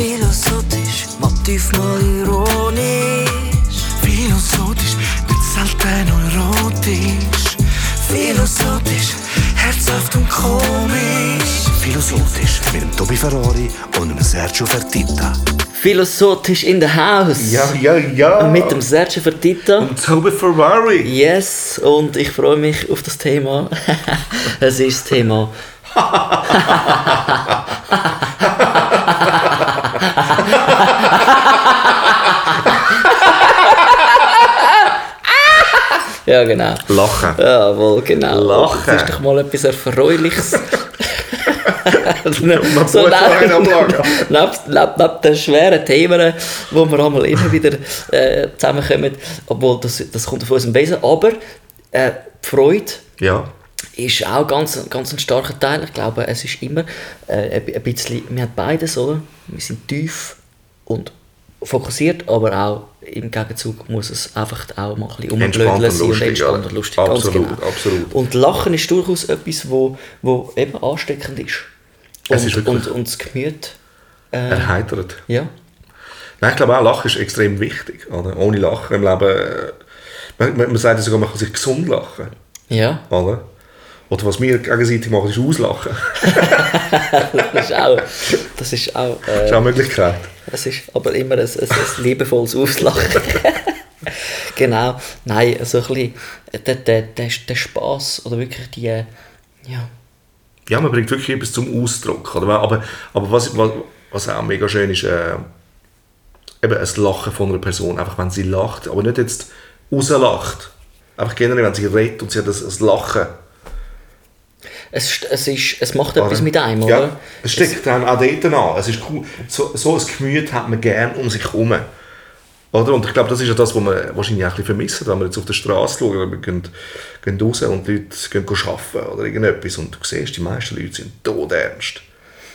Philosophisch, Motiv mal ironisch. Philosophisch, nicht selten erotisch. Philosophisch, herzhaft und komisch. Philosophisch mit dem Tobi Ferrari und dem Sergio Fertitta. Philosophisch in the house. Ja, ja, ja. Mit dem Sergio Fertitta. Und Tobi Ferrari. Yes, und ich freue mich auf das Thema. es ist das Thema. ja, genau. Lachen. Jawohl, genau. Lachen. Das ist doch mal etwas Erfreuliches. So neben, neben, neben, den schweren Themen, wo wir einmal immer wieder äh, zusammenkommen, obwohl das, das kommt von unserem Wesen, aber äh, die Freude Ja. Ist auch ganz, ganz ein starker Teil. Ich glaube, es ist immer äh, ein bisschen, wir haben beides, oder? Wir sind tief und fokussiert, aber auch im Gegenzug muss es einfach auch mal ein bisschen umblödeln und sein und entspannt und lustig. Absolut, genau. absolut. Und Lachen ist durchaus etwas, wo, wo eben ansteckend ist. Und, Es ist und, und das Gemüt, äh, Erheitert. ja. Nein, ich glaube auch, Lachen ist extrem wichtig. Oder? Ohne Lachen im Leben... äh, Man, man, sagt sogar, man kann sich gesund lachen. Ja, Oder? Oder was wir gegenseitig machen, ist auslachen. das ist auch, das ist auch, Das ist äh, auch eine Möglichkeit. es ist aber immer ein, ein, ein liebevolles Auslachen. genau, nein, so ein bisschen der, der, der, der Spass oder wirklich die, äh, ja, Ja, man bringt wirklich etwas zum Ausdruck. Oder? Aber, aber was, was, was auch mega schön ist, äh, eben ein Lachen von einer Person. Einfach, wenn sie lacht, aber nicht jetzt rauslacht. Einfach generell, wenn sie redet und sie hat ein, ein Lachen. Es, es, ist, es macht etwas Oder? mit einem, Ja, oder? es steckt dann auch dort an. Es ist cool. So, so ein Gemüt hat man gern um sich herum. Oder? Und ich glaube, das ist ja das, was man wahrscheinlich auch ein bisschen vermisst, wenn wir jetzt auf der Straße schauen. Wir gehen, gehen raus und die Leute gehen arbeiten oder irgendetwas und du siehst, die meisten Leute sind todernst.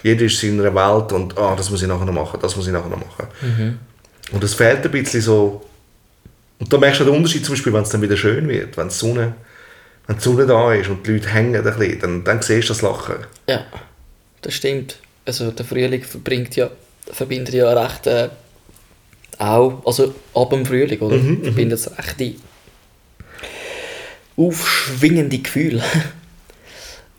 Jeder ist in seiner Welt und ah, das muss ich nachher noch machen, das muss ich nachher noch machen. Und es fehlt ein bisschen so... Und da merkst du den Unterschied zum Beispiel, wenn es dann wieder schön wird, wenn die Sonne, wenn die Sonne da ist und die Leute hängen ein bisschen, dann, dann siehst du das Lachen. Ja, das stimmt. Also der Frühling verbringt ja, verbindet ja recht äh, auch, also ab dem Frühling, oder? verbindet es recht die aufschwingende Gefühle.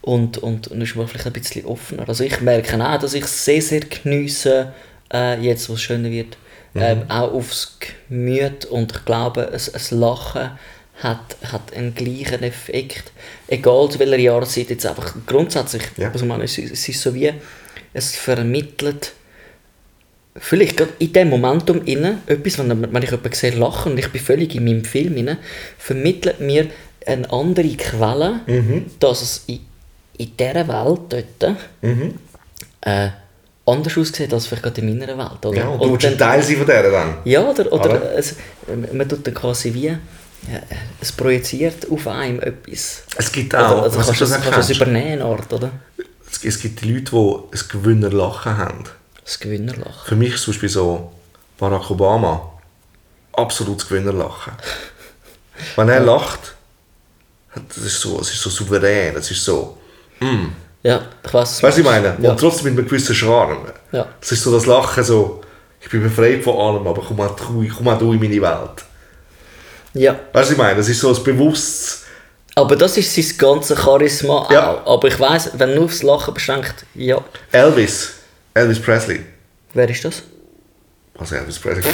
und, und, und ist man vielleicht ein bisschen offener. Also ich merke auch, dass ich sehr, sehr geniesse, äh, jetzt, wo es schöner wird, ähm, auch aufs Gemüt und ich glaube, ein, ein Lachen hat, hat einen gleichen Effekt, egal zu welcher Jahreszeit, jetzt einfach grundsätzlich, Ja. also man, es, es ist so wie, es vermittelt vielleicht gerade in dem Momentum inne etwas, wenn, wenn ich jemanden sehe lachen und ich bin völlig in meinem Film inne, vermittelt mir eine andere Quelle, dass es in, in dieser Welt dort äh, anders aussieht als vielleicht gerade in meiner Welt. Oder? Ja, und du willst ein dann- Teil sein von der dann. ja, oder, oder Oder? Es, man tut dann quasi wie, ja, es projiziert auf einem etwas. Es gibt Oder, auch, also was kannst du das kannst das übernehmen, Art, oder? es, es gibt die Leute, die ein Gewinnerlachen haben. Das Gewinnerlachen. Für mich ist zum Beispiel so Barack Obama absolutes Gewinnerlachen. Wenn er lacht, das ist so, es ist so souverän, es ist so... Ja, ich weiß. Weißt du, ich meine? Ja. Und trotzdem mit einem gewissen Charme. Ja. Es ist so das Lachen so, ich bin befreit von allem, aber komm auch du, komm auch du in meine Welt. Ja. Weißt du, ich meine? Es ist so ein bewusstes... Aber das ist sein ganzes Charisma Ja. auch. Aber ich weiss, wenn nur aufs Lachen beschränkt, ja. Elvis, Elvis Presley. Wer ist das? Was Elvis Presley?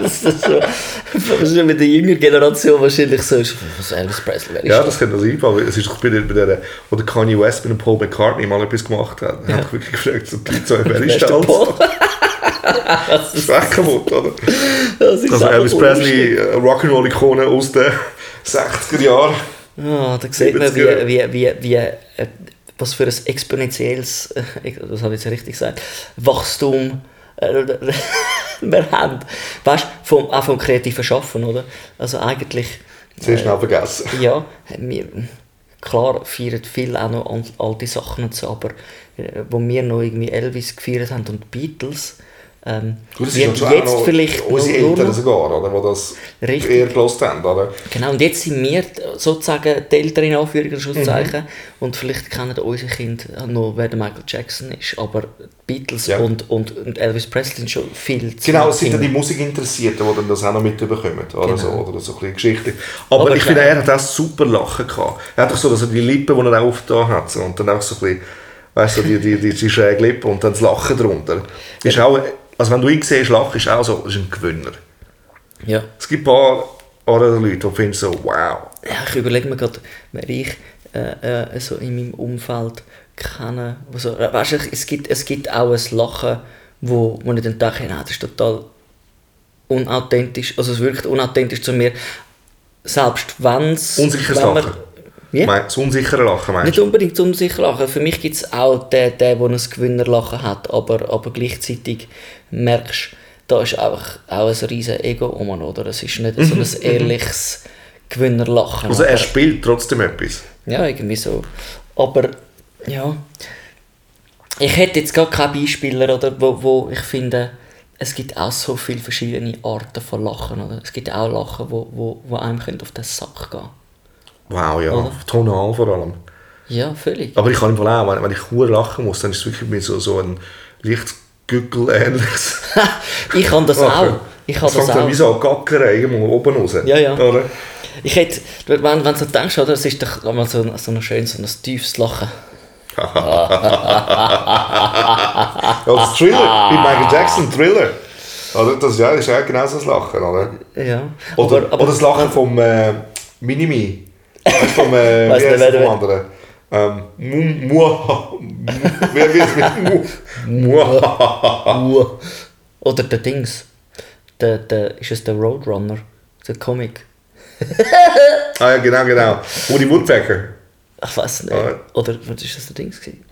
das ist so. Das ist mit der jüngeren Generation wahrscheinlich so. ist, Was Elvis Presley, ist Ja, das? das könnte sein, aber es ist doch bei der, bei der, wo der Kanye West mit dem Paul McCartney mal etwas gemacht hat. Ja. habe ich wirklich gefragt, so wer ist das? Das ist echt kaputt, oder? Das ist Also Elvis. Presley, äh, Rock'n'Roll-Ikone aus den 60er Jahren. Ja, da sieht man, wie, 70er. wie, wie, wie, äh, was für ein exponentielles, äh, das habe ich jetzt richtig gesagt, Wachstum wir haben. Weißt du, vom, auch vom kreativen Schaffen, oder? Also eigentlich, Sehr schnell vergessen. ja, wir, klar feiern viele auch noch alte Sachen und so, aber wo wir noch irgendwie Elvis gefeiert haben und die Beatles, Ähm, Gut, wird auch jetzt vielleicht unsere Eltern sogar, oder, die das Richtig. eher gelost haben. Oder? Genau, und jetzt sind wir sozusagen die Eltern in Mhm. Anführungszeichen und vielleicht kennen unsere Kinder noch, wer der Michael Jackson ist, aber die Beatles Ja. und, und, und Elvis Presley sind schon viel zu Genau, es sind ja die. Musikinteressierten, die dann das auch noch mitbekommen. Oder, so, Genau. oder so ein bisschen Geschichte. Aber, Aber ich finde, er hat auch super Lachen gehabt. Er hat doch so, dass er die Lippen, die er auch aufgetan hat, so, und dann auch so ein bisschen, weißt du, die, die, die, die schräge Lippen und dann das Lachen drunter. Ist auch, also wenn du ihn siehst, lachen, ist auch so, das ist ein Gewinner. Ja. Es gibt ein paar andere Leute, die finden so, wow. ja, ich überlege mir gerade, wer ich äh, äh, so in meinem Umfeld kenne. Also, weißt du, es gibt, es gibt auch ein Lachen, wo, wo ich dann denke, nein, das ist total unauthentisch, also es wirkt unauthentisch zu mir, selbst wenn es... Unsicheres wenn Lachen. Wie? Das unsichere Lachen meinst Nicht unbedingt unsicher lachen. Für mich gibt es auch den, der, der ein Gewinnerlachen hat, aber, aber gleichzeitig merkst du, da ist einfach auch ein riesen Ego um, oder? Es ist nicht so ein ehrliches Gewinnerlachen. Also er spielt trotzdem etwas. ja, irgendwie so. Aber, ja. Ich hätte jetzt gar keinen Beispieler, oder, wo, wo ich finde, es gibt auch so viele verschiedene Arten von Lachen, oder? Es gibt auch Lachen, wo, wo, wo einem auf den Sack gehen Wow, ja. Oder? Tonal vor allem. Ja, völlig. Aber ich kann im Fall auch, wenn, wenn ich hure lachen muss, dann ist es wirklich mit so, so ein leicht Gückel-ähnliches. ich kann das auch. Ich kann das dann auch. wie so ein Gackern irgendwo oben raus. Ja, ja. Oder? Ich hätte, wenn, wenn du denkst, oder, es ist doch einmal so, so ein schönes, so ein tiefes Lachen. Das Thriller, wie Michael Jackson, Thriller. Oder? Das, ja, das ist ja genau so das Lachen. Oder, Ja. oder, aber, aber, oder das Lachen vom äh, Minimi. Vom, äh, Weiss wie nicht, heißt der vom anderen? Ähm, mu, mu, wer wird es mit Mu? Mu. Uh. Oder der Dings. Der, der, ist es der Roadrunner? Der Comic? Ah ja, genau, genau. Woody Woodpecker. Ich weiß nicht. Ah. Oder was ist das der Dings? Gewesen?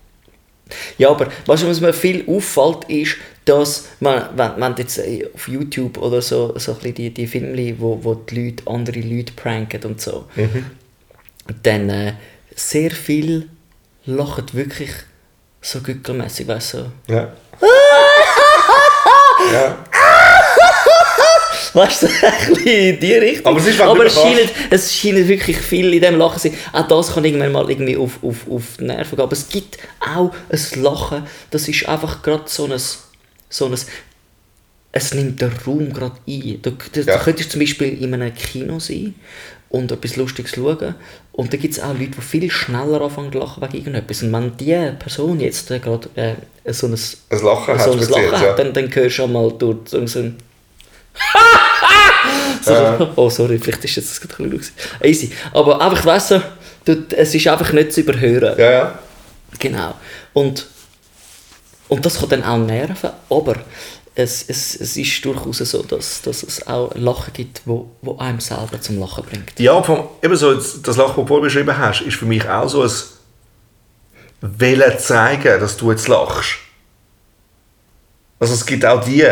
Ja, aber weißt du, was mir viel auffällt, ist, dass man, wenn, wenn jetzt äh, auf YouTube oder so, so ein die, die Filme, wo, wo die Leute andere Leute pranken und so, dann äh, sehr viel lachen wirklich so gückelmässig, weißt du? So. Ja. ja. Weißt du, ein bisschen in die Richtung. Aber es ist, Aber es scheint, es scheint wirklich viel in dem Lachen zu sein. Auch das kann irgendwann mal irgendwie auf, auf, auf die Nerven gehen. Aber es gibt auch ein Lachen, das ist einfach gerade so ein, so ein es nimmt den Raum gerade ein. Du, du, Ja. du könntest zum Beispiel in einem Kino sein und etwas Lustiges schauen und da gibt es auch Leute, die viel schneller anfangen zu lachen wegen irgendetwas. Und wenn diese Person jetzt äh, gerade äh, so ein, so Ein Lachen hat ein Lachen ja. hat, dann, dann hörst du schon mal durch so so ein so, Ja. Oh, sorry, vielleicht ist jetzt das gerade ein bisschen. Easy. Aber einfach, weißt du, es ist einfach nicht zu überhören. Ja, ja. Genau. Und, und das kann dann auch nerven, aber es, es, es ist durchaus so, dass, dass es auch Lachen gibt, wo, wo einem selber zum Lachen bringt. Ja, vom, eben so, das Lachen, das du vorher beschrieben hast, ist für mich auch so ein Wollen zeigen, dass du jetzt lachst. Also es gibt auch die.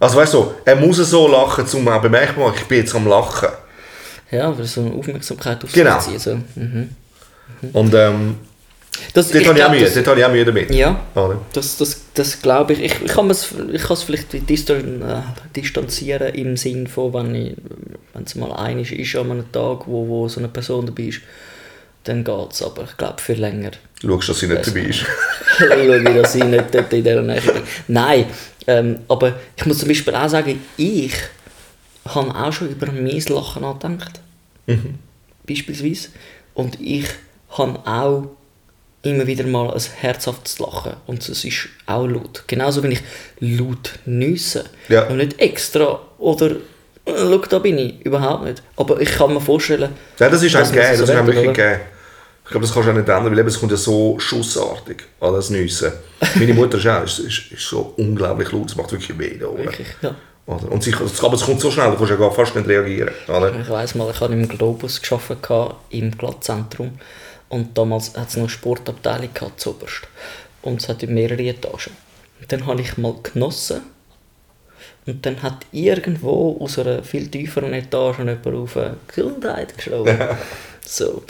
Also weißt du, er muss so lachen, um auch bemerken, ich bin jetzt am Lachen. Ja, aber so eine Aufmerksamkeit auf Genau. sich ziehen. So. Mhm. Und ähm, Das, dort habe ich, auch Mühe, das- dort habe ich auch Mühe damit. Ja, Oder? das, das, das glaube ich. Ich, ich kann es ich vielleicht distan äh, distanzieren im Sinn von, wenn es mal einig ist an einem Tag, wo, wo so eine Person dabei ist, dann geht es. Aber ich glaube, für länger Du schaust, dass sie nicht dabei ist. schaue ich, dass ich nicht dort in dieser Nähe bin. Nein, ähm, aber ich muss zum Beispiel auch sagen, ich habe auch schon über mein Lachen nachgedacht. Beispielsweise. Und ich habe auch immer wieder mal ein herzhaftes Lachen. Und es ist auch laut. Genauso wie ich laut nüsse. Ja. Und nicht extra oder äh, schau, da bin ich. Überhaupt nicht. Aber ich kann mir vorstellen... Ja, das ist einem so das ist einem wirklich gegeben. Ich glaube, das kannst du auch nicht ändern, weil eben, es kommt ja so schussartig, alles Nüsse. Meine Mutter ist auch, ist, ist, ist so unglaublich laut, es macht wirklich weh da oben. Wirklich, ja. Oder? Und sie, aber es kommt so schnell, du kannst ja gar fast nicht reagieren. Oder? Ich weiss mal, ich habe im Globus gearbeitet, im Glattzentrum. Und damals hat es noch eine Sportabteilung gehabt, zuoberst. Und es hatte mehrere Etagen. Und dann habe ich mal genossen. Und dann hat irgendwo aus einer viel tieferen Etage jemand auf äh, Gesundheit geschrieben. so,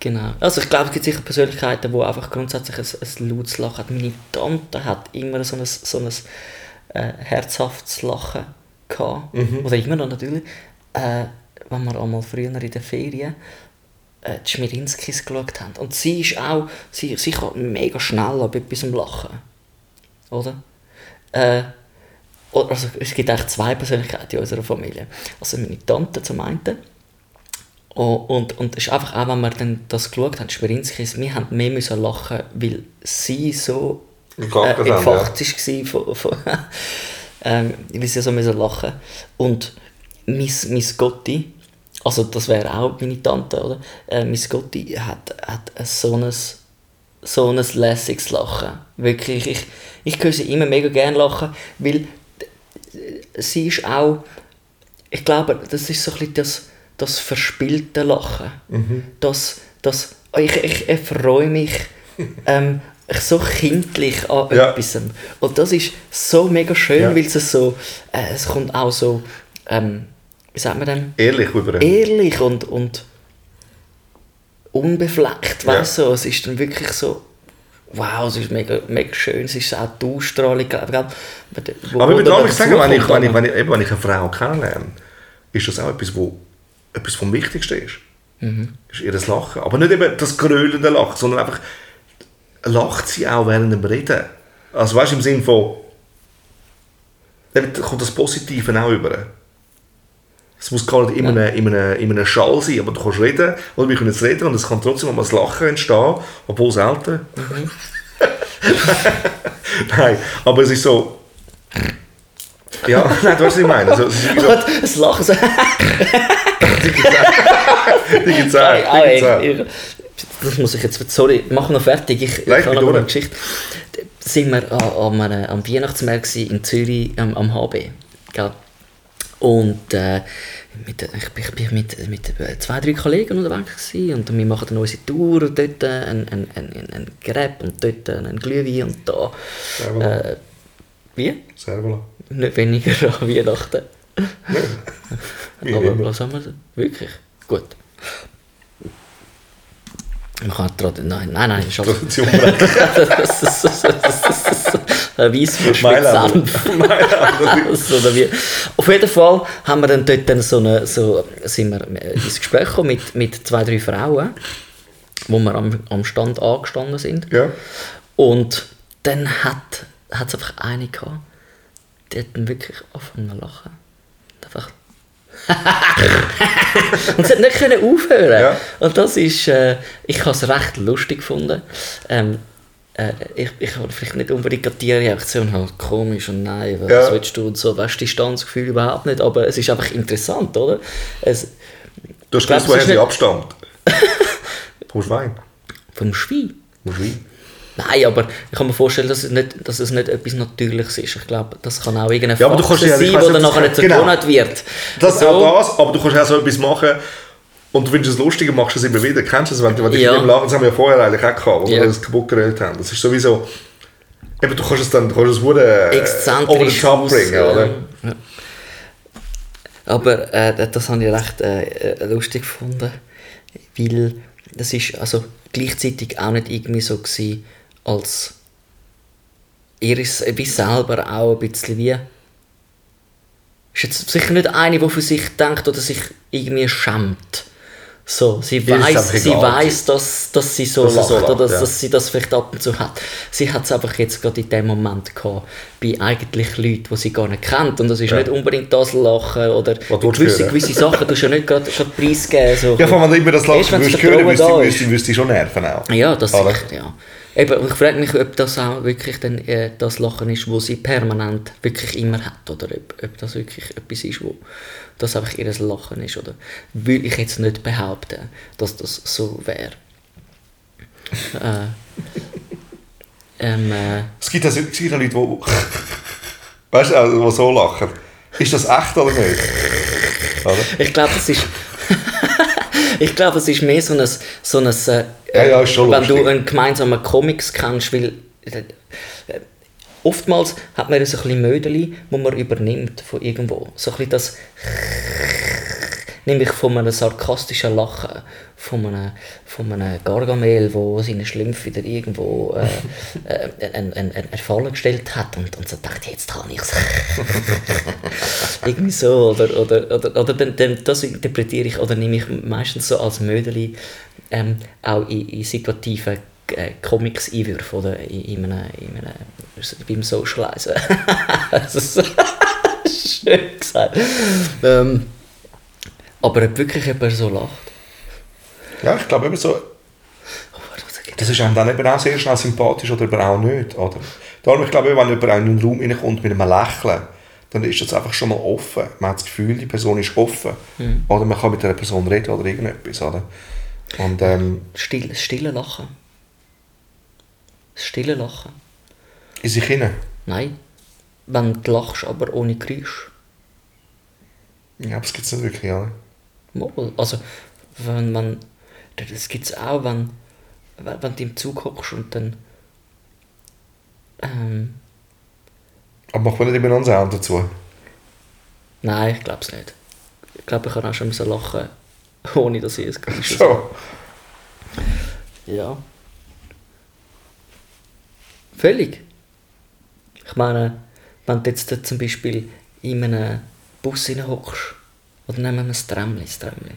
genau. Also ich glaube, es gibt sicher Persönlichkeiten, die einfach grundsätzlich ein, ein lautes Lachen haben. Meine Tante hat immer so ein, so ein äh, herzhaftes Lachen gehabt. Mhm. Oder immer noch natürlich. Äh, wenn wir einmal früher in der Ferien äh, die Schmirinskis geschaut haben. Und sie ist auch, sie, sie kann mega schnell ab etwas lachen. Oder? Äh, also, es gibt eigentlich zwei Persönlichkeiten in unserer Familie. Also meine Tante zum einen. Oh, Und, und es ist einfach auch, wenn wir dann das geschaut haben, Schmirinskis, wir haben mehr müssen lachen, weil sie so äh, entfacht war von, von ähm, weil sie so müssen lachen Und Miss, Miss Gotti, also das wäre auch meine Tante, oder? Äh, Miss Gotti hat, hat so ein, so ein lässiges Lachen. Wirklich, ich, ich höre sie immer mega gerne lachen, weil sie ist auch, ich glaube, das ist so ein bisschen das, das verspielte Lachen. Das, das, ich, ich erfreue mich ähm, so kindlich an Ja. etwas. Und das ist so mega schön, Ja. weil es so, äh, es kommt auch so, ähm, wie sagt man denn? Ehrlich über ehrlich und, und unbefleckt, Ja. weißt du? Es ist dann wirklich so, wow, es ist mega, mega schön, es ist auch die Ausstrahlung, gell? Wo- Aber ich würde auch sagen, wenn ich, wenn, ich, wenn, ich, eben, wenn ich eine Frau kennenlerne, ist das auch etwas, wo etwas vom Wichtigsten ist. Mhm. Ist ihr Lachen. Aber nicht eben das grölende Lachen, sondern einfach lacht sie auch während dem Reden. Also weißt du, im Sinne von, da kommt das Positive auch über. Es muss gar nicht in einem, in, einem, in einem Schall sein, aber du kannst reden, oder wir können jetzt reden und es kann trotzdem mal ein Lachen entstehen, obwohl selten. Mhm. Nein, aber es ist so... Ja, nein, du weißt, was ich meine. Also, es ist so, das Lachen so. die gibt's auch, die gibt's auch. ich- das muss ich jetzt, sorry, mach noch fertig, ich, ich habe noch eine. Geschichte. Sind wir an, an einem, am Weihnachtsmarkt in Zürich am, am HB, gell? Und äh, mit, ich, bin- mit, mit zwei, drei Kollegen unterwegs gewesen, und wir machen dann unsere Tour, dort ein, ein, ein, ein, Crepe und dort ein Glühwein und da... Servola. Äh, wie? Servola. Nicht weniger an Weihnachten. Wie Aber immer. was haben wir denn? Wirklich? Gut. Man kann gerade... Nein, nein, nein, ist alles... Tradition. Also, oder wie. Auf jeden Fall haben wir dann dort dann so eine, so, sind wir ins Gespräch gekommen mit, mit zwei, drei Frauen, wo wir am, am Stand angestanden sind. Ja. Und dann hat es einfach eine gehabt, die hat dann wirklich angefangen zu lachen. Einfach. und sie hat nicht können aufhören. Ja. Und das ist, äh, ich habe es recht lustig gefunden. Ähm, äh, ich, ich habe vielleicht nicht unbedingt die Reaktion halt komisch und nein, was Ja. willst du und so, weißt du, Distanzgefühl überhaupt nicht, aber es ist einfach interessant, oder? Es, Du hast gewusst, woher sie nicht- abstammt. Vom Schwein. vom Schwein. Vom Schwein. Nein, aber ich kann mir vorstellen, dass es nicht, dass es nicht etwas Natürliches ist. Ich glaube, das kann auch irgendeine Ja, aber du kannst Faxe ja- ich sein, dann nicht, nachher nicht so genau. wird. Das so, auch das, aber du kannst auch so etwas machen und du findest es lustig und machst es immer wieder. Kennst du das, wenn, wenn die Ja. Filme lachen, das haben wir ja vorher eigentlich auch gehabt, wo Ja. wir das kaputt gerät haben. Das ist sowieso, eben, du kannst es dann, du kannst es wurde exzentrisch over the top bringen, äh, oder? ja. Aber äh, das habe ich recht äh, äh, lustig gefunden, weil das ist also gleichzeitig auch nicht irgendwie so gewesen, als ihr ist wie selber auch ein bisschen wie ist jetzt sicher nicht eine, die für sich denkt oder sich irgendwie schämt. So, sie Ihr weiß, sie weiß, dass, dass sie so Dass lacht so lacht, oder dass, ja. dass sie das vielleicht ab und zu hat. Sie hat es einfach jetzt gerade in dem Moment gehabt, bei eigentlich Leuten, die sie gar nicht kennt. Und das ist Ja. nicht unbedingt das Lachen oder du gewisse, gewisse Sachen, du ja nicht gerade, preisgeben. So. Ja, wenn du immer das Lachen würdest hören, du würdest dich schon nerven auch. Ja, das sicher, ja. Eben, ich frage mich, ob das auch wirklich dann, äh, das Lachen ist, wo sie permanent wirklich immer hat, oder ob, ob das wirklich etwas ist, wo das einfach ihr Lachen ist, oder will ich jetzt nicht behaupten, dass das so wäre. äh, ähm, äh, Es gibt ja, es gibt Leute, die, weißt du, also, die so lachen. Ist das echt oder nicht? Oder? ich glaube, es ist ich glaube, es ist mehr so ein, so ein äh, Ja, ja, ist schon wenn du lustig. einen gemeinsamen Comics kennst, weil äh, oftmals hat man so ein bisschen Mödeli, wo man übernimmt von irgendwo. So ein bisschen das Nämlich von einem sarkastischen Lachen, von einem, von einem Gargamel, der seine Schlümpfe wieder irgendwo äh, äh, einen, einen, einen Fall gestellt hat und, und so dachte, jetzt habe ich es. Irgendwie so. Oder, oder, oder, oder dann, dann, das interpretiere ich oder nehme ich meistens so als Mödeli ähm, auch in, in situativen äh, Comics einwürfe oder in, in einem, in einem beim Socializen. das ist schön gesagt. Ähm, aber ob wirklich jemand so lacht. Ja, ich glaube eben so, das ist einem dann eben auch sehr schnell sympathisch oder eben auch nicht. Oder? Darum, ich glaube, wenn jemand in einen Raum reinkommt mit einem Lächeln, dann ist das einfach schon mal offen. Man hat das Gefühl, die Person ist offen. Mhm. Oder man kann mit einer Person reden oder irgendetwas. Oder? Und, ähm, Still, stille Lachen. Das stille Lachen. in sich hinein. Nein. Wenn du lachst, aber ohne Geräusch. Ja, aber das gibt es nicht wirklich. Oder? Mal. Also, wenn man. Das gibt es auch, wenn, wenn du im Zug hockst und dann. Ähm, Aber macht man nicht immer noch einen Sound dazu? nein, ich glaube es nicht. Ich glaube, ich kann auch schon müssen lachen, ohne dass ich es Geräusch So. Ja. Völlig. Ich meine, wenn du jetzt zum Beispiel in einem Bus hockst, oder nehmen wir ein Tramli, das Tramli.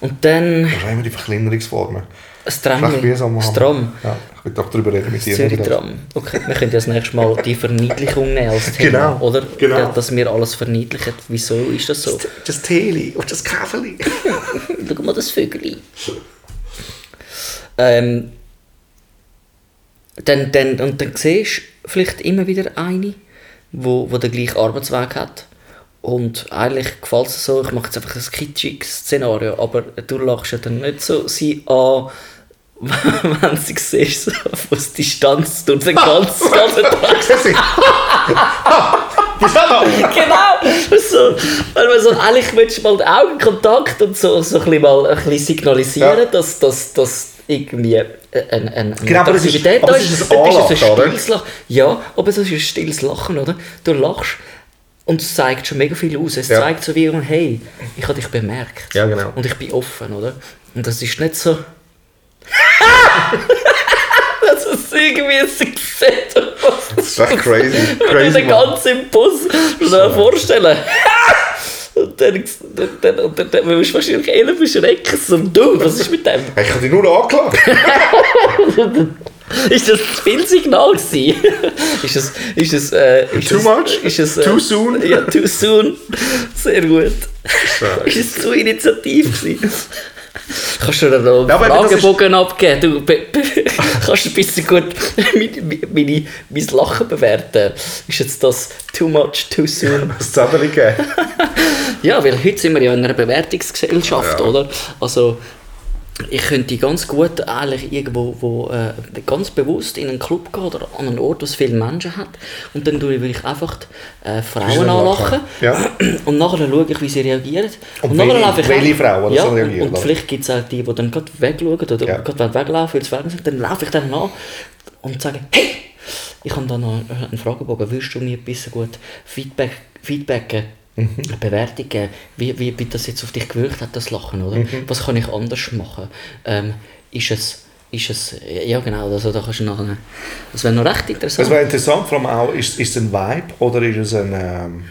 Und dann Das ist immer die Verkleinerungsformen. ein Recht Tramli, das. Tram, Ja, ich will doch darüber reden mit das dir. Zürich-Tram. Okay, wir können ja das nächste Mal die Verniedlichung nehmen als Thema, Genau, oder? genau. Dass wir alles verniedlichen. Wieso ist das so? Das Teli und das Käferli. Schau mal das Vögel. Ähm, dann, dann, und dann siehst du vielleicht immer wieder eine, wo, wo den gleichen Arbeitsweg hat. Und eigentlich gefällt es so, ich mache jetzt einfach ein kitschiges Szenario, aber du lachst ja dann nicht so sie an, wenn sie siehst, so aus Distanz durch den ganzen, ganzen Tag. Genau! So, weil man so, eigentlich willst du mal den Augenkontakt und so, so ein bisschen mal ein bisschen signalisieren, Ja. dass, dass, dass irgendwie ein, ein, ein Genau, aber das ist- aber da das ist ein es Anlachen, stilles Lachen. Ja, aber es ist ein stilles Lachen, oder? Du lachst und es zeigt schon mega viel aus. Es Ja. zeigt so wie, hey, ich habe dich bemerkt. Ja, genau. Und ich bin offen, oder? Und das ist nicht so... das ist irgendwie ein Success. Das ist echt crazy. Crazy den ganzen Bus dir vorstellen. Und dann, dann, dann, und dann, dann musst du wahrscheinlich eher beschrecken. So, du, was ist mit dem? Ich habe dich nur angeklagt. Ist das das Filmsignal gewesen? ist das, ist das, äh, ist Too das, much? Ist das, äh, Too soon? Ja, too soon. Sehr gut. Ist es zu initiativ gewesen? Kannst du dir da einen Ja, Fragebogen abgeben? Du be, be, kannst du ein bisschen gut meine, meine, mein Lachen bewerten? Ist jetzt das too much, too soon? Das Zettel gegeben. Ja, weil heute sind wir ja in einer Bewertungsgesellschaft, Ja. oder? Also, ich könnte ganz gut eigentlich irgendwo wo, äh, ganz bewusst in einen Club gehen oder an einen Ort, wo es viele Menschen hat. Und dann tue ich einfach äh, Frauen anlachen. Ja. Und nachher schaue ich, wie sie reagieren. Und nachher welche- laufe ich welche Frauen ja, und, reagieren, und oder? vielleicht gibt es auch die, die dann gerade wegschauen oder Ja. gerade weglaufen, weil sind. Dann laufe ich dann an und sage, hey, ich habe da noch einen Fragebogen, willst du mir ein bisschen gut Feedback, Feedbacken, Mhm. eine Bewertung geben, wie, wie, wie das jetzt auf dich gewirkt hat, das Lachen, oder? Mhm. Was kann ich anders machen? Ähm, ist es, ist es, ja genau, also da kannst du nachher, das wäre noch recht interessant. Das wäre interessant, vor allem auch, ist, ist es ein Vibe oder ist es ein... Ähm,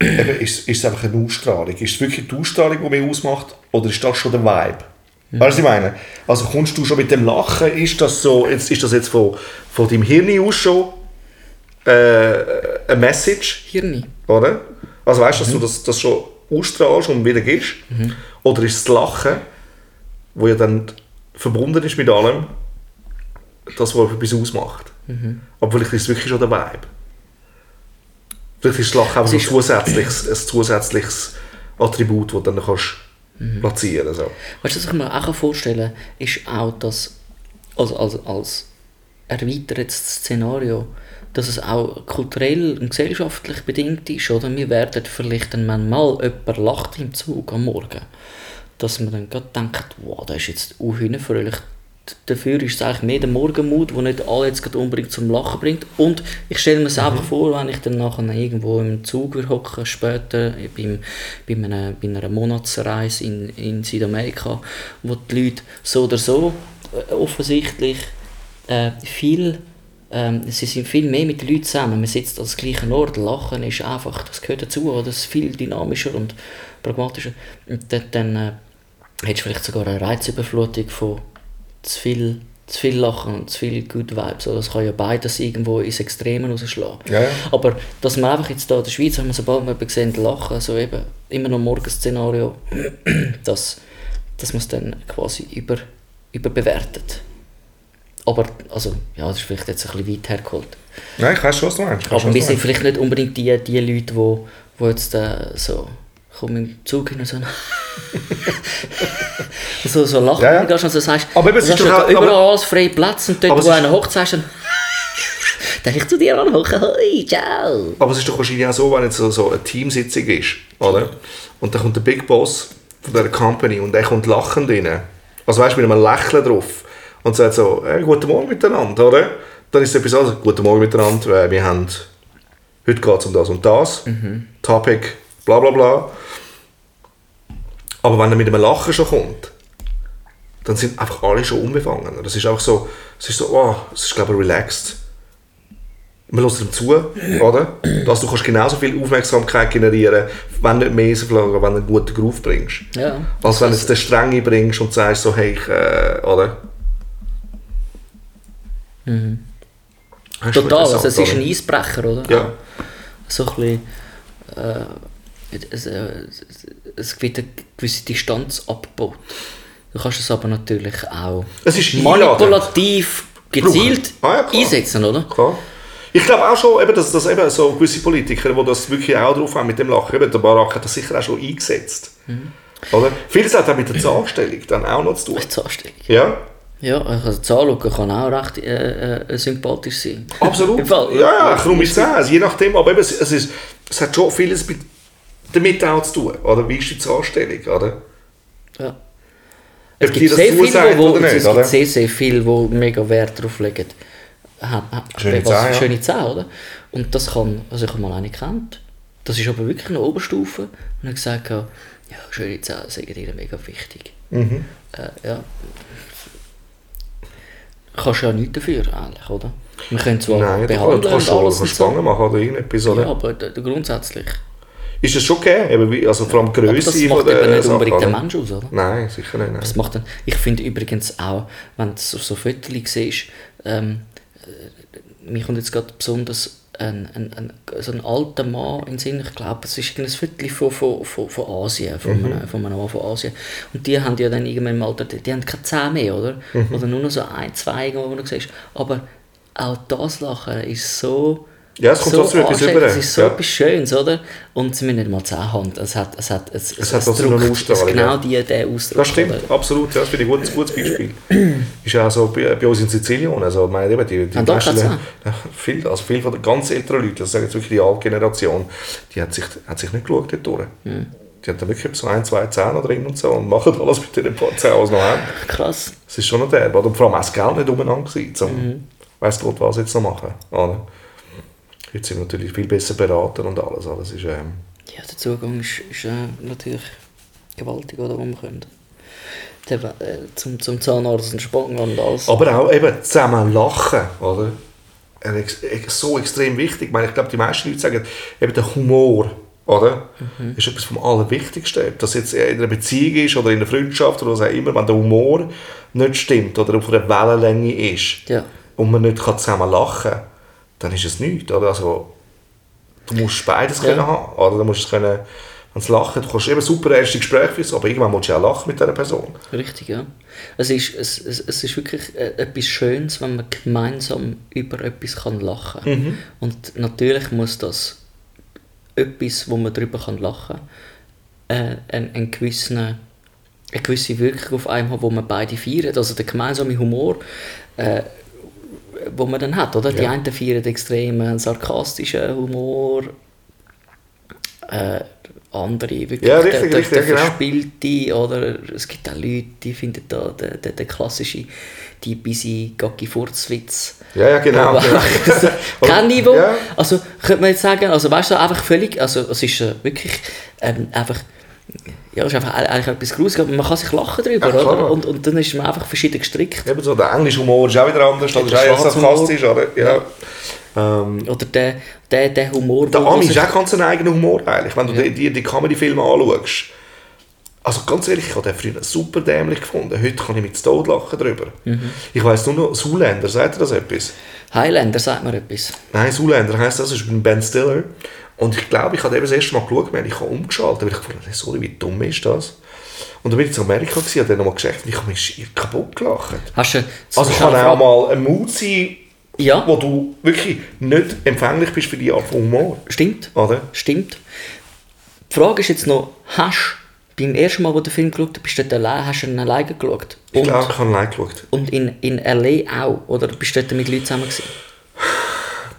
eben, ist, ist es einfach eine Ausstrahlung? Ist es wirklich die Ausstrahlung, die mich ausmacht oder ist das schon der Vibe? Weißt du, was ich meine? Also kommst du schon mit dem Lachen, ist das so, jetzt, ist das jetzt von, von deinem Hirn aus schon äh, eine Message? Hirni. Oder? Also weißt du, dass du das, das schon ausstrahlst und wieder gibst? Oder ist das Lachen, wo ja dann verbunden ist mit allem, das, was etwas ausmacht? Aber vielleicht ist es wirklich schon der Vibe. Vielleicht ist das Lachen einfach ein zusätzliches, ein zusätzliches Attribut, das du dann kannst platzieren kannst. So. Weißt du, was ich mir auch vorstellen kann, ist auch, dass als, als, als erweitertes Szenario, dass es auch kulturell und gesellschaftlich bedingt ist, oder? Wir werden vielleicht, wenn man mal jemand lacht im Zug am Morgen, dass man dann gerade denkt, wow, der ist jetzt unhühnerfröhlich, dafür ist es eigentlich mehr der Morgenmut, der nicht alle jetzt gerade unbedingt zum Lachen bringt. Und ich stelle mir es einfach vor, wenn ich dann nachher irgendwo im Zug hocken, später beim, bei, einer, bei einer Monatsreise in, in Südamerika, wo die Leute so oder so äh, offensichtlich äh, viel ähm, sie sind viel mehr mit den Leuten zusammen. Man sitzt an dem gleichen Ort. Lachen ist einfach, das gehört dazu. Oder? Das ist viel dynamischer und pragmatischer. Und dann, dann äh, hättest du vielleicht sogar eine Reizüberflutung von zu viel, zu viel Lachen und zu viel Good Vibes. Also das kann ja beides irgendwo ins Extreme rausschlagen. Ja, ja. Aber dass man einfach jetzt hier in der Schweiz, wenn man sobald man jemanden sehen, lachen, so eben immer noch Morgenszenario, dass, dass man es dann quasi über, überbewertet. Aber, also, ja, das ist vielleicht jetzt ein bisschen weit hergeholt. Nein, ich weiß schon, was du meinst. Aber wir sind vielleicht nicht unbedingt die, die Leute, die, die jetzt äh, so kommen im Zug hin und so so, so lachen Ja, ja. gehst und so sagst, Aber eben, es du hast doch überall aber- alles freie Platz und dort, wo einer hockt, sagst du dann darf ich zu dir anhocken? Hoi, ciao. Aber es ist doch wahrscheinlich auch so, wenn jetzt so, so eine Teamsitzung ist, oder? Und dann kommt der Big Boss von dieser Company und der kommt lachend rein. Also weißt du, mit einem Lächeln drauf. Und sagt so, hey, guten Morgen miteinander, oder? Dann ist es etwas anderes. Guten Morgen miteinander, äh, wir haben, heute geht es um das und das. Topic, bla bla bla. Aber wenn er mit einem Lachen schon kommt, dann sind einfach alle schon unbefangen. Das ist auch so, es ist so, oh, es ist glaube ich relaxed. Man hört ihm zu, oder? Dass du kannst genauso viel Aufmerksamkeit generieren, wenn du nicht mehr verlangen, wenn du einen guten Groove bringst. Ja. Als wenn du jetzt den Strenge bringst und sagst so, hey, ich, äh, oder? Mhm. Total, also es ist ein Eisbrecher, oder? Ja. So ein bisschen, äh, es, äh, es wird eine gewisse Distanz abgebaut. Du kannst es aber natürlich auch manipulativ gezielt Ah, ja, einsetzen, oder? Klar. Ich glaube auch schon, eben, dass, dass eben so gewisse Politiker, die das wirklich auch drauf haben mit dem Lachen, eben der Barack hat das sicher auch schon eingesetzt. Mhm. Oder? Vieles hat auch mit der Zahnstellung dann auch noch zu tun. Als Anstellung. Ja, Ja, also Zahnschauen kann auch recht äh, äh, sympathisch sein. absolut. Fall, ja, ja, krumme Zähne, also je nachdem, aber eben, es, es, ist, es hat schon vieles mit, damit auch zu tun. Oder? Wie ist die Zahnstellung? Oder? Ja. Es gibt sehr viele, zusagt wo, nicht, es gibt sehr, sehr viele, die mega Wert darauf legen. Schöne Zähne, ja. schöne Zähne, oder? Und das kann, also ich habe mal eine gekannt. Das ist aber wirklich eine Oberstufe. Und ich gesagt, habe, ja, schöne Zähne sind ihnen mega wichtig. Mhm. Äh, ja. Kannst ja nichts dafür, eigentlich, oder? Wir können zwar Nein, du behandeln kannst und schon alles kannst Spangen so. machen oder irgendetwas. Oder? Ja, aber grundsätzlich. Ist das schon gegeben? Eben, also vor allem Aber Größe das macht eben nicht unbedingt den oder? Mensch aus, oder? Nein, sicher nicht. Nein. Das macht dann, ich finde übrigens auch, wenn du so, so Fotos siehst, ähm, äh, mir kommt jetzt gerade besonders ein, ein, ein, so ein alter Mann in Sinn, ich glaube, es ist ein Foto von, von, von, von Asien, von, einem, von einem Mann von Asien. Und die haben ja dann irgendwann im Alter, die, die haben keine Zähne mehr, oder? Oder nur noch so ein, zwei, irgendwo, wo du siehst. Aber auch das Lachen ist so... Ja, es kommt so trotzdem etwas rüber, Es ist so ja. etwas Schönes, oder? Und sie müssen nicht mal haben. Es hat, es hat, es, Es hat trotzdem eine drückt- Ausstrahlung, es genau ja. die, der Ausdruck. Das stimmt, oder? absolut. Ja, das finde ich ein gutes, gutes Beispiel. ist ja auch so bei, bei uns in Sizilien. Also, meine, eben, die, die Haben da meisten- ja, viel, also viele von den ganz älteren Leuten, das sagen jetzt wirklich die alte Generation, die hat sich, hat sich nicht geschaut dort durch. Hm. Die hat dann wirklich so ein, zwei Zähne drin und so und machen alles mit den paar Zähnen, was noch haben. Krass. Es ist schon noch der. Und vor allem auch das Geld nicht umeinander gewesen, um Mhm. weiss Gott was jetzt noch machen. Oder? Jetzt sind wir natürlich viel besser beraten und alles. alles ist, ähm, Ja, der Zugang ist, ist äh, natürlich gewaltig, oder, wo wir können. Äh, zum, zum Zahnarzt und Spangen und alles. Aber auch eben zusammen lachen, oder? So extrem wichtig. Ich, meine, ich glaube, die meisten Leute sagen, eben der Humor, oder? Ist etwas vom Allerwichtigsten. Ob das jetzt in einer Beziehung ist oder in einer Freundschaft oder was auch immer, wenn der Humor nicht stimmt oder auf einer Wellenlänge ist Ja. und man nicht zusammen lachen kann, dann ist es nichts, oder? Also, du musst beides Ja. können haben, oder? Du musst es können, wenn es lachen, du kannst eben super erste Gespräche führen, aber irgendwann musst du auch lachen mit dieser Person. Richtig, ja. Es ist, es, es, es ist wirklich äh, etwas Schönes, wenn man gemeinsam über etwas kann lachen kann. Und natürlich muss das etwas, wo man darüber kann lachen kann, äh, einen, einen gewissen, eine gewisse Wirkung auf einem haben, wo man beide feiern. Also der gemeinsame Humor, äh, wo man dann hat, oder? Die Ja. einen feiern extremen sarkastischen Humor, äh, andere wirklich Ja, richtig, der, der, richtig, der genau. verspielte oder es gibt auch Leute, die finden da den, den, den klassischen die busy Gacki Furzwitz. Ja, ja, genau. Genau. also, kein Niveau. Ja. Also könnte man jetzt sagen, also weißt du, einfach völlig, also es ist äh, wirklich ähm, einfach, ja, es ist einfach eigentlich etwas Gruseliges, aber man kann sich lachen drüber, Ja, oder? Und, und dann ist man einfach verschieden gestrickt. Eben so, der englische Humor ist auch wieder anders, das ist Der auch sarkastisch, oder? Ja. Ähm, Oder der, der, der Humor, der Ami ist auch ganz ein eigener Humor eigentlich, wenn du die, die, die Comedy-Filme anschaust. Also ganz ehrlich, ich habe den früher super dämlich gefunden. Heute kann ich mit Tod lachen drüber. Mhm. Ich weiss nur noch, Zuländer, sagt ihr das etwas? Highlander, sagt mir etwas. Nein, Zuländer heisst das, das ist mit Ben Stiller. Und ich glaube, ich habe eben das erste Mal geschaut, weil ich habe umgeschaltet, weil ich habe, sorry, wie dumm ist das? Und dann bin ich in Amerika gewesen, habe dann nochmal gesagt, und ich habe mich kaputt gelacht. Hast du... Also kann auch mal ein Mut sein, Ja. wo du wirklich nicht empfänglich bist für die Art von Humor. Stimmt. Oder? Stimmt. Die Frage ist jetzt noch, hast du beim ersten Mal, wo du den Film geschaut hast, bist du dort allein, hast du ihn alleine geschaut? Ich Und, glaube, ich habe allein geschaut. und in, in L.A. auch? Oder bist du dort mit Leuten zusammen gewesen?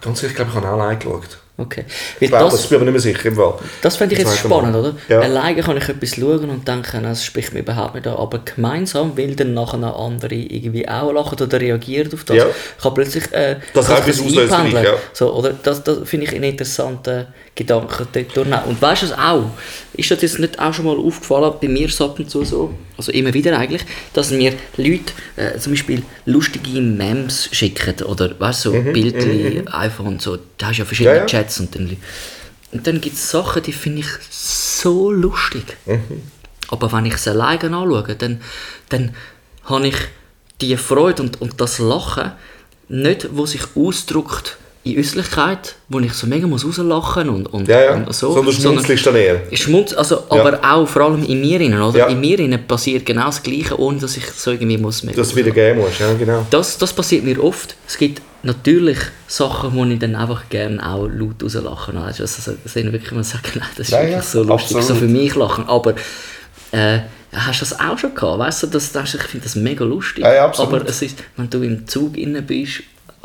Ganz ehrlich, ich glaube, ich habe auch allein geschaut. Okay. Weil das das, bin ich mir nicht mehr sicher. Im Fall. das fände ich jetzt zweite Mal. spannend, oder? Ja. Alleine kann ich etwas schauen und denken, das spricht mir überhaupt nicht an. Aber gemeinsam, weil dann nachher andere irgendwie auch lachen oder reagieren auf das, Ja. kann plötzlich äh, Das kann auslösen, einpendeln. ja. So, oder? Das, das finde ich einen interessanten Gedanken dort. Und weißt du es auch? Ist das jetzt nicht auch schon mal aufgefallen, bei mir so ab und zu so, also immer wieder eigentlich, dass mir Leute äh, zum Beispiel lustige Memes schicken oder weißt so Bildchen, iPhone, so, da hast du ja verschiedene Mhm, Ja, ja. Chats und dann, und dann gibt es Sachen, die finde ich so lustig. Mhm. Aber wenn ich es alleine anschaue, dann, dann habe ich die Freude und, und das Lachen nicht, wo sich ausdrückt in Äußerlichkeit, wo ich so mega muss rauslachen und, und, Ja, ja. und so. Sondern schmunzelst dann eher. Schmunz, also, Ja. aber auch vor allem in mir innen, oder? In mir innen passiert genau das Gleiche, ohne dass ich so irgendwie muss Dass du wieder geben musst, ja, genau. das, das passiert mir oft. Es gibt natürlich Sachen, wo ich dann einfach gerne auch laut rauslachen also, also, das sind wirklich mal sagen, nein, das ist Ja, wirklich so lustig, absolut. so für mich lachen. Aber äh, hast du das auch schon gehabt? Weißt du, das, das, ich finde das mega lustig. Ja, ja, absolut. Aber es ist, wenn du im Zug innen bist,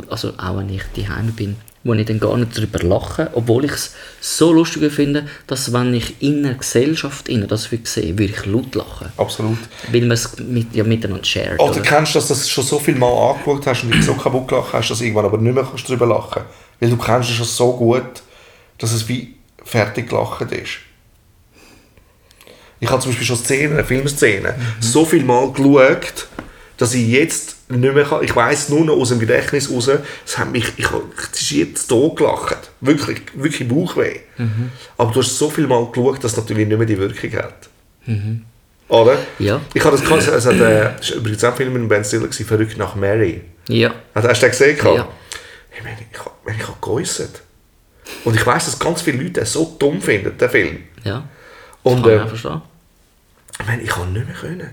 also auch wenn ich daheim bin, wo ich dann gar nicht darüber lache, obwohl ich es so lustig finde, dass wenn ich in einer Gesellschaft innen das würde sehen, würde ich laut lachen. Absolut. Weil man es mit, ja, miteinander shared. Oder oder? kennst du, dass du das schon so viel Mal angeschaut hast und dich so kaputt gelacht hast, dass du irgendwann aber nicht mehr kannst darüber lachen Weil du kennst es schon so gut, dass es wie fertig gelacht ist. Ich habe zum Beispiel schon Szenen, Filmszenen, so viel Mal geschaut, dass ich jetzt nicht mehr kann. Ich weiß nur noch aus dem Gedächtnis raus, es hat mich, ich, habe- es ist jetzt tot gelacht. Wirklich, wirklich Bauchweh. Aber du hast so viel Mal geschaut, dass es natürlich nicht mehr die Wirkung hat. Oder? Ja. Ich habe das gehabt, es hat, äh, das war übrigens auch ein Film mit Ben Stiller, gewesen, «Verrückt nach Mary». Ja. Hast hast du den gesehen? Ja. Ich meine, ich, ich, ich habe geäussert. Und ich weiß, dass ganz viele Leute den so dumm finden, den Film. Ja. Und Kann ich äh, verstehen. ich meine, ich kann nicht mehr können.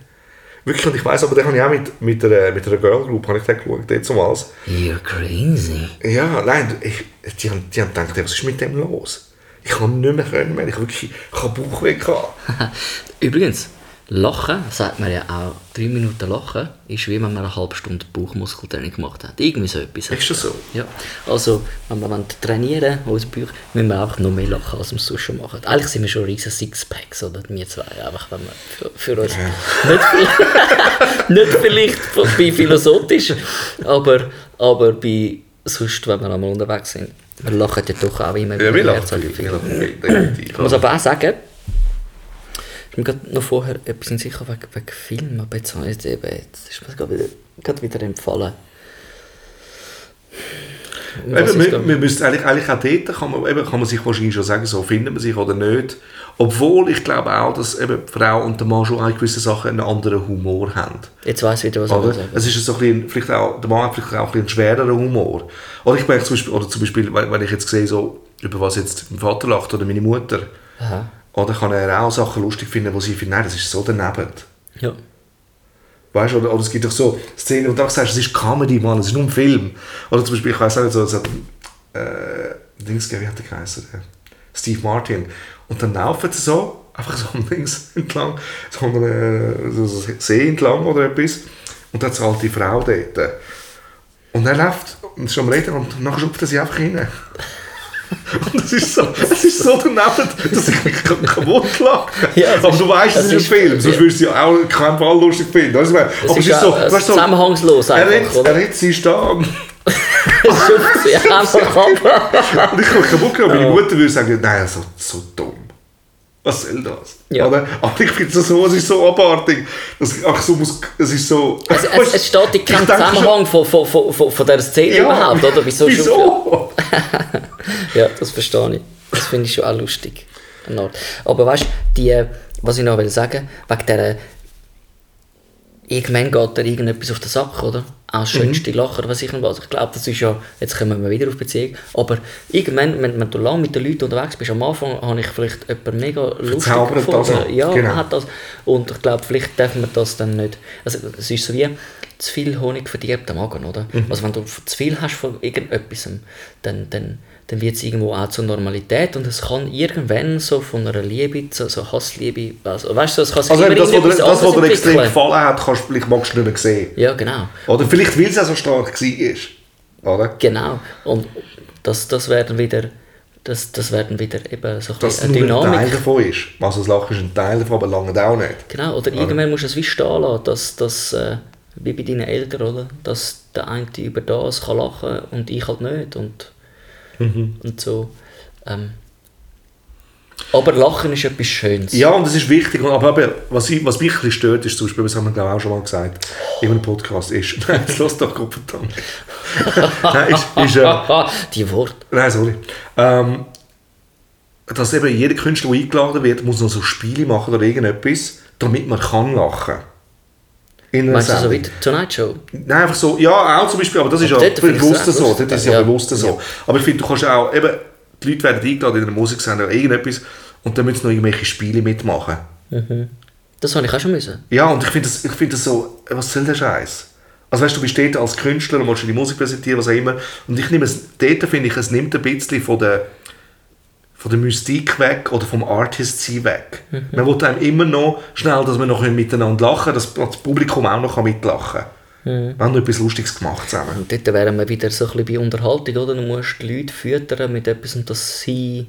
Wirklich, und ich weiß, aber den habe ich auch mit, mit, einer, mit einer Girl Group habe ich den geschaut, dort zumals. You're crazy. Ja, nein, ich, die, haben, die haben gedacht, was ist mit dem los? Ich kann nicht mehr können, mehr. ich habe wirklich ich Bauchweh gehabt. Übrigens, Lachen, sagt man ja auch, drei Minuten Lachen ist wie wenn man eine halbe Stunde Bauchmuskeltraining gemacht hat. Irgendwie so etwas. Ist das so? Ja. Also, wenn wir trainieren wollen, Bauch, müssen wir einfach noch mehr lachen, als wir es sonst schon machen. Eigentlich sind wir schon riesen Sixpacks, oder? Wir zwei, einfach wenn wir für, für uns. Nicht, vielleicht- nicht vielleicht bei philosophisch, aber, aber bei sonst, wenn wir einmal unterwegs sind. Wir lachen ja doch auch immer Ja, wir wieder lachen. Ich muss aber auch sagen, ich mir gerade noch vorher etwas in sicher wegen, wegen Film, aber jetzt, jetzt, eben, jetzt ist mir gerade wieder, gerade wieder empfallen. Eben, da- wir müssen eigentlich, eigentlich auch dort kann man, eben, kann man sich wahrscheinlich schon sagen, so findet man sich oder nicht. Obwohl ich glaube auch, dass eben die Frau und der Mann schon an gewissen Sachen einen anderen Humor haben. Jetzt weiss ich wieder, was ich Oder? sagen. Es ist so ein bisschen, vielleicht auch, der Mann hat vielleicht auch ein bisschen einen schwereren Humor. Oder ich merke zum Beispiel, oder zum Beispiel wenn, wenn ich jetzt sehe, so, über was jetzt mein Vater lacht oder meine Mutter, Aha. Oder kann er auch Sachen lustig finden, wo sie finden, nein, das ist so daneben. Ja. Weißt du, oder, oder es gibt doch so Szenen, wo du auch sagst, es ist Comedy, Mann, es ist nur ein Film. Oder zum Beispiel, ich weiß auch nicht, so, es hat, äh, Dings, wie hat der geheißen? Steve Martin. Und dann laufen sie so, einfach so am Dings entlang, so an einer so, so See entlang oder etwas. Und dann hat es halt die Frau dort. Und er läuft und ist am Reden und nachher schupft er sie einfach rein. Und es ist so, es ist so daneben, dass ich mich kaputt lache. Ja, aber du weißt, es ist ein Film, sonst würdest du ja auch keinen Fall lustig finden. Meine? Es aber ist es ist so, weißt so, zusammenhangslos er einfach, oder? er redet sie stark. Es schupft sie einfach ab. Und ich habe kaputt gemacht. Meine. Mutter würde sagen, nein, so, so dumm. Was soll das? Ja. Oder? Aber ich finde es so, es ist so abartig. Das, ach, so muss, es ist so... Also, es, es steht in keinem denke schon- Zusammenhang von, von, von, von, von dieser Szene Ja, überhaupt, oder? Wieso? Wieso? Ja, das verstehe ich. Das finde ich schon auch lustig. Aber weißt du, was ich noch will sagen, wegen dieser. Irgendwann geht dir irgendetwas auf den Sack, oder? Auch das schönste Mhm. Lachen, oder was ich noch was. Ich glaube, das ist ja. Jetzt kommen wir wieder auf Beziehung. Aber irgendwann, wenn, wenn du lange mit den Leuten unterwegs bist, am Anfang habe ich vielleicht jemanden mega lustig Verzaubert das. Ja, Genau. hat das. Und ich glaube, vielleicht darf man das dann nicht. Also, es ist so wie zu viel Honig verdirbt am Magen, oder? Mhm. Also, wenn du zu viel hast von irgendetwas, dann, dann, dann wird es irgendwo auch zur Normalität und es kann irgendwann so von einer Liebe zu so Hassliebe, also, weißt du, es kann sich Also immer das, was dir, das, was dir extrem gefallen hat, kannst du vielleicht magst du nicht mehr sehen. Ja, genau. Oder vielleicht, weil es auch so stark war. Oder? Genau. Und das, das werden wieder, das, das werden wieder eben so ein eine ein Teil Dynamik. davon ist. Also das Lachen ist ein Teil davon, aber lange auch nicht. Genau, oder irgendwann musst du es wie stehen lassen, dass, dass äh, wie bei deinen Eltern, oder? Dass der eine über das kann lachen und ich halt nicht und, und so. Ähm. Aber Lachen ist etwas Schönes. Ja, und das ist wichtig. Aber eben, was, ich, was mich ein bisschen stört, ist zum Beispiel, das haben wir glaube ich auch schon mal gesagt, in einem Podcast ist, nein, jetzt lass doch verdammt. nein, ist, ist äh, Die Worte. Nein, sorry. Ähm, dass eben jeder Künstler, der eingeladen wird, muss noch so Spiele machen oder irgendetwas, damit man kann lachen. In einer Meinst du so Sendung. wie die Tonight Show? Nein, einfach so, ja, auch zum Beispiel, aber das ist ja Aber es bewusst so, lustig. das ist ja, Ja. bewusst so. Aber ich finde, du kannst auch, eben, die Leute werden eingeladen in einer Musiksendung oder irgendetwas und dann müssen sie noch irgendwelche Spiele mitmachen. Das habe ich auch schon müssen. Ja, und ich finde das, ich finde das so, was soll der Scheiß? Also weißt du, du bist dort als Künstler und willst die Musik präsentieren, was auch immer. Und ich nehme es, dort finde ich, es nimmt ein bisschen von der, von der Mystik weg oder vom Artist-Sein weg. Man will einem immer noch schnell, dass wir noch miteinander lachen dass das Publikum auch noch mitlachen kann. Wir haben noch etwas Lustiges gemacht zusammen. Und dort wären wir wieder so ein bisschen bei Unterhaltung, oder? Du musst die Leute füttern mit etwas und dass sie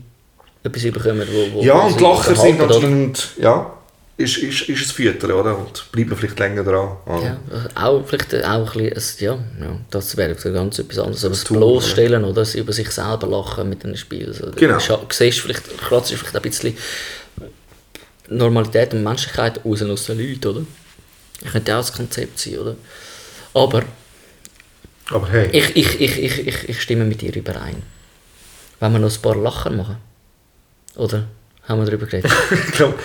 etwas bekommen, wo, wo Ja, und Lacher sind anscheinend, ja, ist, ist, ist es Füttern, oder? Und bleiben vielleicht länger dran. oder? Ja, auch vielleicht auch ein bisschen, ja, ja, das wäre ganz etwas anderes. Aber das Tool, bloßstellen oder sie über sich selber lachen mit einem Spiel. Also, Genau. Du siehst vielleicht, kratzt vielleicht ein bisschen Normalität und Menschlichkeit raus aus den Leuten, oder? Könnte auch das Konzept sein, oder? Aber Aber hey, ich, ich, ich, ich, ich, ich stimme mit dir überein. Wenn wir noch ein paar Lacher machen. Oder? Haben wir darüber geredet? ich glaube,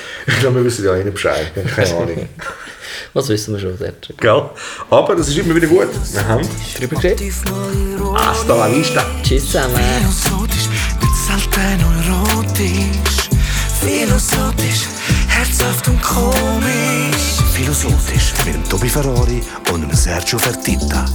glaub, wir wissen ja nicht Bescheid. Keine Ahnung. Was wissen wir schon, Sergio? Gell? Aber das ist immer wieder gut. Wir haben Darüber geredet? Hasta la vista. Tschüss zusammen. Philosophisch, herzhaft und komisch. Philosophisch mit dem Tobi Ferrari und dem Sergio Fertitta.